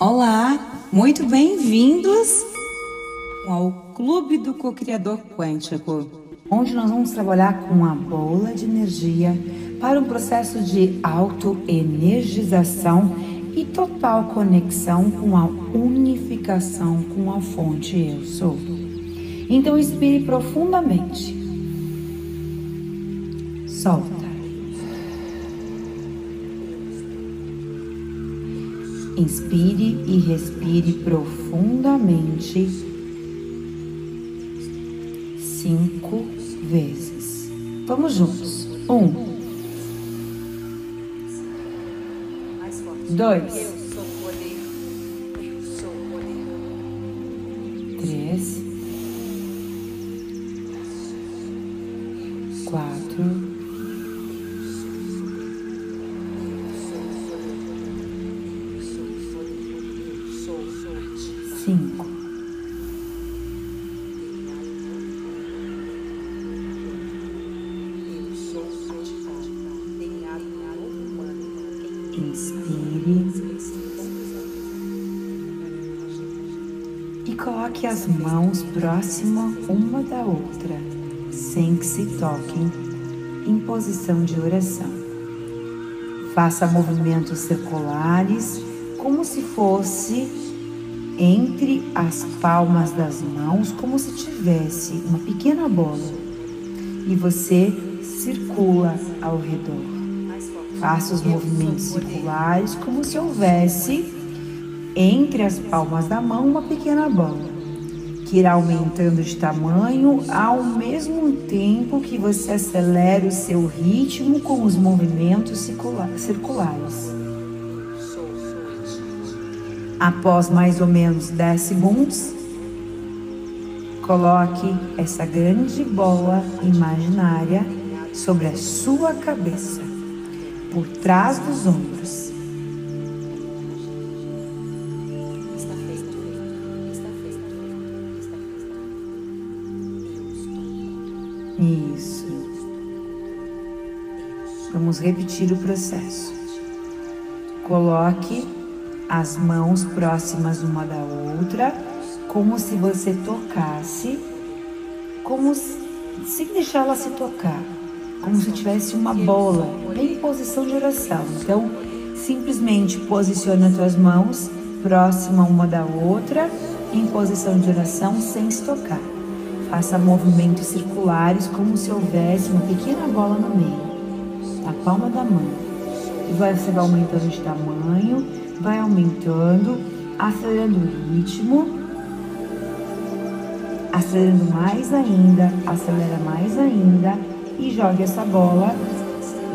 Olá, muito bem-vindos ao Clube do Co-Criador Quântico, onde nós vamos trabalhar com a bola de energia para um processo de autoenergização e total conexão com a unificação com a fonte Eu Sou. Então, inspire profundamente. Solta. Inspire e respire profundamente cinco vezes. Vamos juntos. Um, dois, cinco, inspire e coloque as mãos próximas uma da outra, sem que se toquem, em posição de oração. Faça movimentos circulares como se fosse entre as palmas das mãos, como se tivesse uma pequena bola e você circula ao redor. Faça os movimentos circulares como se houvesse entre as palmas da mão uma pequena bola, que irá aumentando de tamanho ao mesmo tempo que você acelera o seu ritmo com os movimentos circulares. Após mais ou menos 10 segundos, coloque essa grande bola imaginária sobre a sua cabeça, por trás dos ombros. Isso. Vamos repetir o processo. Coloque as mãos próximas uma da outra, como se você tocasse, como se, sem deixar ela se tocar, como se tivesse uma bola, bem em posição de oração. Então, simplesmente posicione as suas mãos próxima uma da outra, em posição de oração, sem se tocar. Faça movimentos circulares como se houvesse uma pequena bola no meio, na palma da mão. E vai, você vai aumentando de tamanho, vai aumentando, acelerando o ritmo, acelerando mais ainda, acelera mais ainda e jogue essa bola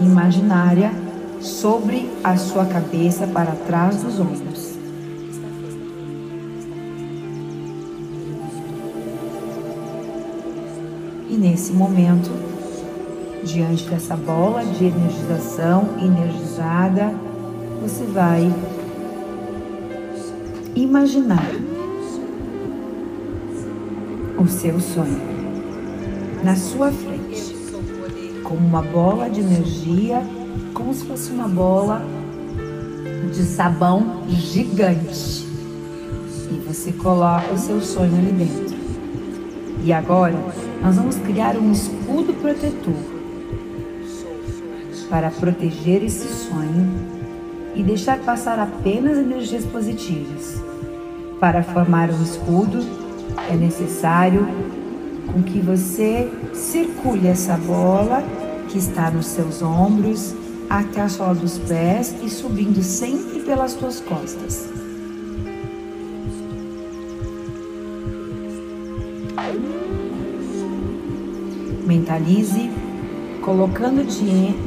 imaginária sobre a sua cabeça para trás dos ombros. E nesse momento, diante dessa bola de energização energizada, você vai imaginar o seu sonho na sua frente, como uma bola de energia, como se fosse uma bola de sabão gigante. E você coloca o seu sonho ali dentro. E agora nós vamos criar um escudo protetor para proteger esse sonho e deixar passar apenas energias positivas. Para formar um escudo, é necessário com que você circule essa bola que está nos seus ombros até a sola dos pés e subindo sempre pelas tuas costas. Mentalize colocando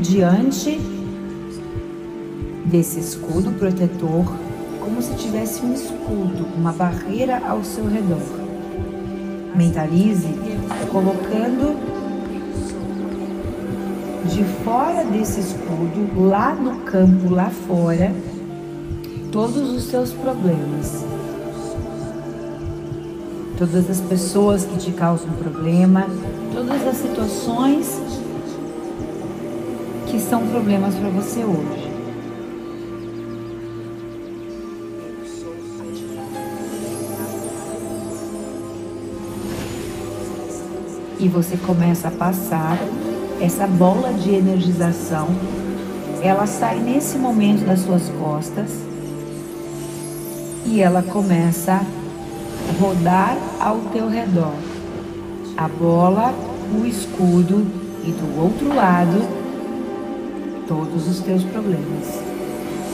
diante desse escudo protetor como se tivesse um escudo, uma barreira ao seu redor. Mentalize colocando de fora desse escudo, lá no campo, lá fora, todos os seus problemas. Todas as pessoas que te causam problema, todas as situações que são problemas para você hoje. E você começa a passar essa bola de energização. Ela sai nesse momento das suas costas e ela começa a rodar ao teu redor. A bola, o escudo e do outro lado todos os teus problemas.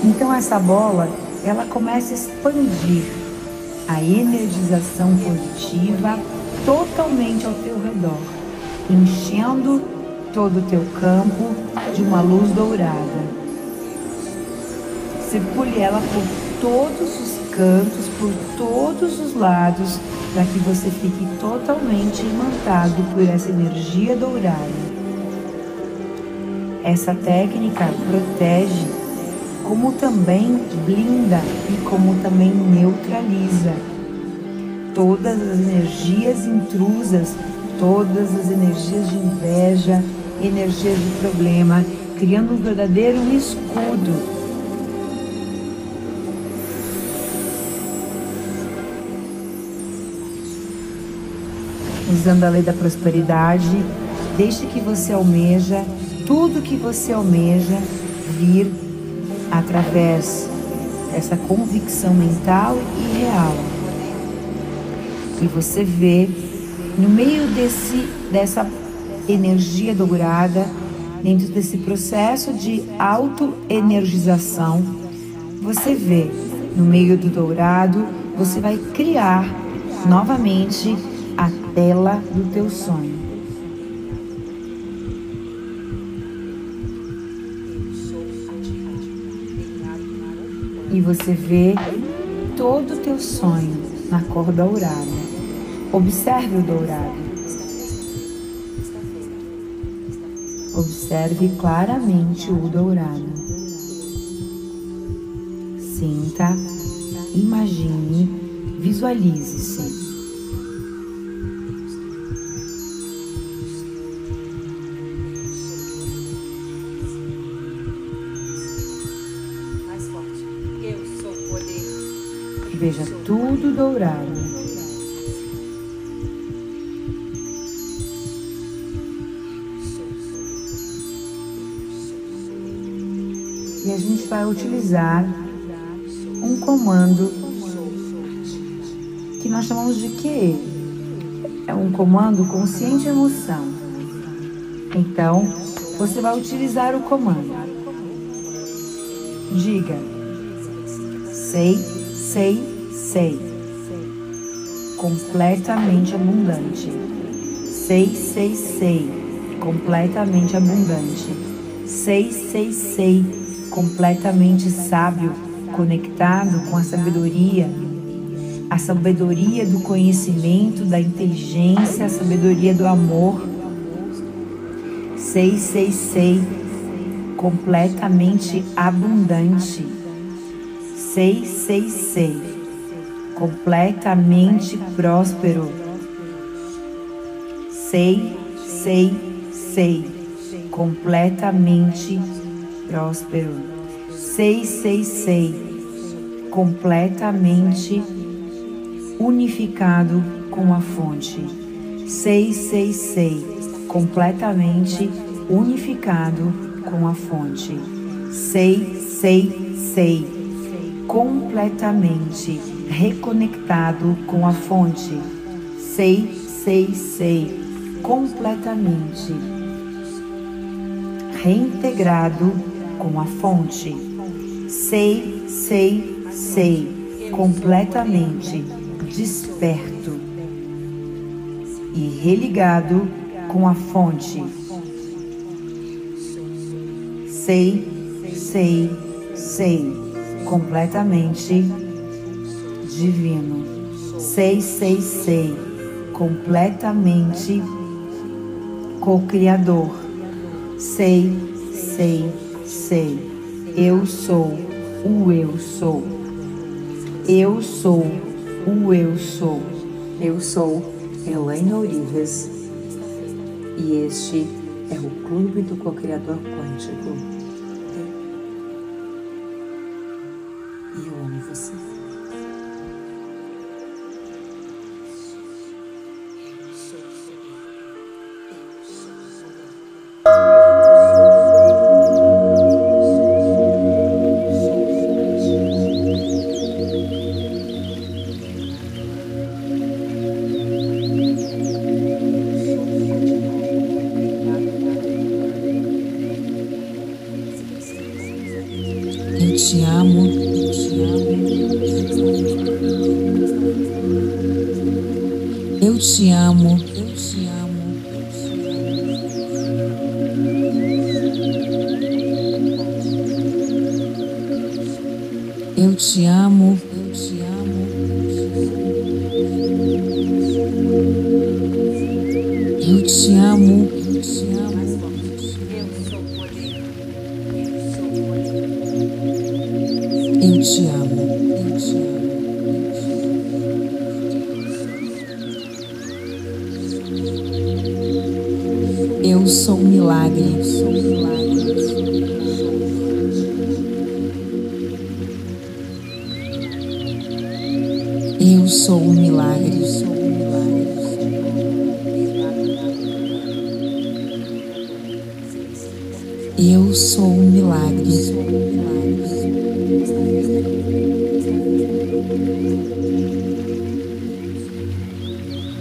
Então essa bola, ela começa a expandir a energização positiva totalmente ao teu redor, enchendo todo o teu campo de uma luz dourada. Circule ela por todos os cantos, por todos os lados, para que você fique totalmente imantado por essa energia dourada. Essa técnica protege, como também blinda e como também neutraliza todas as energias intrusas, todas as energias de inveja, energias de problema, criando um verdadeiro escudo usando a lei da prosperidade, deixe que você almeja tudo que você almeja vir através dessa convicção mental e real. E você vê no meio desse dessa energia dourada, dentro desse processo de auto-energização, você vê no meio do dourado, você vai criar novamente a tela do teu sonho. E você vê todo o teu sonho na cor dourada. Observe o dourado. Observe claramente o dourado. Sinta, imagine, visualize-se. Veja tudo dourado. Vai utilizar um comando que nós chamamos de que é um comando consciente emoção. Então, você vai utilizar o comando. Diga: sei, sei, sei, completamente abundante. Sei, sei, sei, completamente abundante. Sei, sei, sei, completamente sábio, conectado com a sabedoria, a sabedoria do conhecimento, da inteligência, a sabedoria do amor. Sei, sei, sei, completamente abundante. Sei, sei, sei completamente próspero. Sei, sei, sei, completamente próspero. Sei, sei, sei, completamente unificado com a fonte. Sei, sei, sei, completamente unificado com a fonte. Sei, sei, sei, completamente reconectado com a fonte. Sei, sei, sei, completamente reintegrado com a fonte. Sei, sei, sei, completamente desperto e religado com a fonte. Sei, sei, sei, completamente divino. Sei, sei, sei, completamente co-criador. Sei, sei, sei. Eu sou o eu sou. Eu sou o eu sou. Eu sou Elaine Ourives e este é o Clube do Co-Criador Quântico. Te amo, eu te amo. Eu te amo, eu te amo. Eu te amo, eu te amo. Eu te amo, Eu sou um milagre,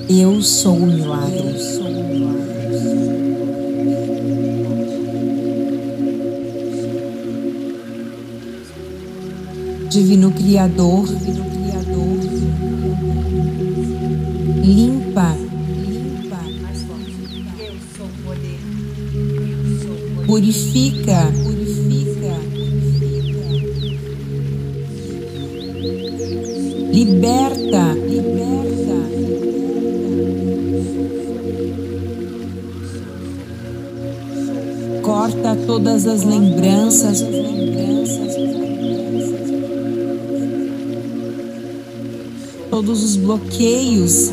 eu sou um milagre. Divino Criador, Divino Criador, limpa, poder. purifica, purifica, liberta, liberta, corta todas as lembranças, lembranças, todos os bloqueios.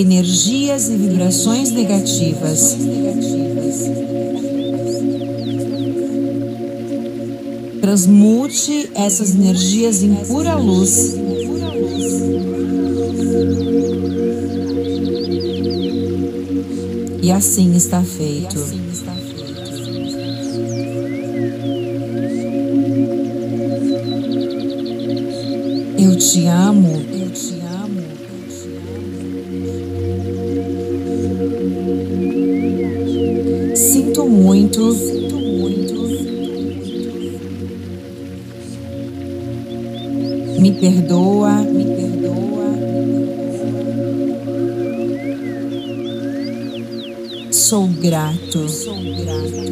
Energias e vibrações negativas. Transmute essas energias em pura luz. E assim está feito. Eu te amo, eu te amo, muito. Me perdoa, me perdoa. Sou grato, sou grato.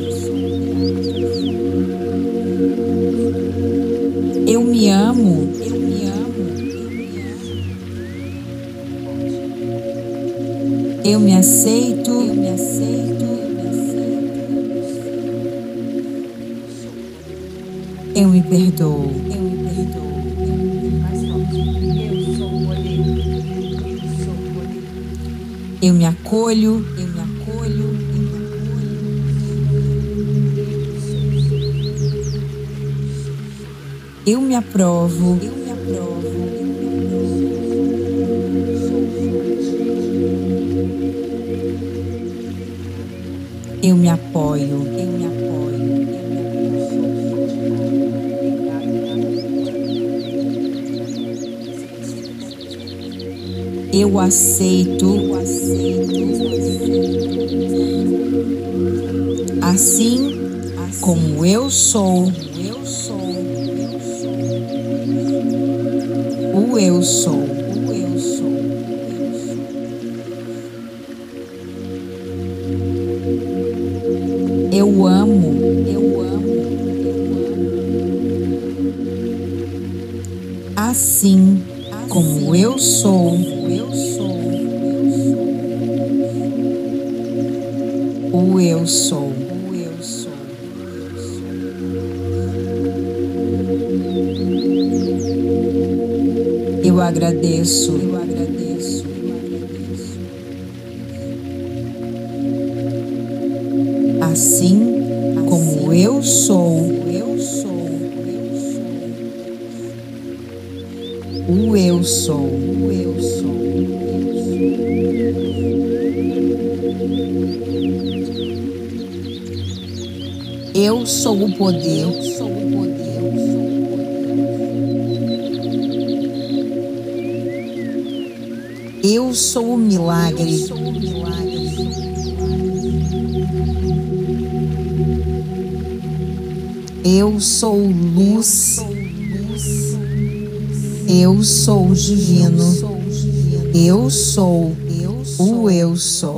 Eu me amo, eu me amo. Eu me aceito, eu me aceito. Perdoo, eu me perdoo. Eu sou o poder. Eu sou o poder. Eu me acolho, eu me acolho, eu me acolho. Eu me aprovo, eu me aprovo, eu me aprovo. Eu me apoio, eu me apoio, eu aceito. Assim como eu sou, eu sou, o eu sou, Eu agradeço, eu agradeço, eu agradeço. Assim como eu sou, eu sou, eu sou. O eu sou, o eu sou. Eu sou o poder, eu sou o poder. Eu sou o milagre. Eu sou luz. Eu sou divino. Eu sou o eu sou.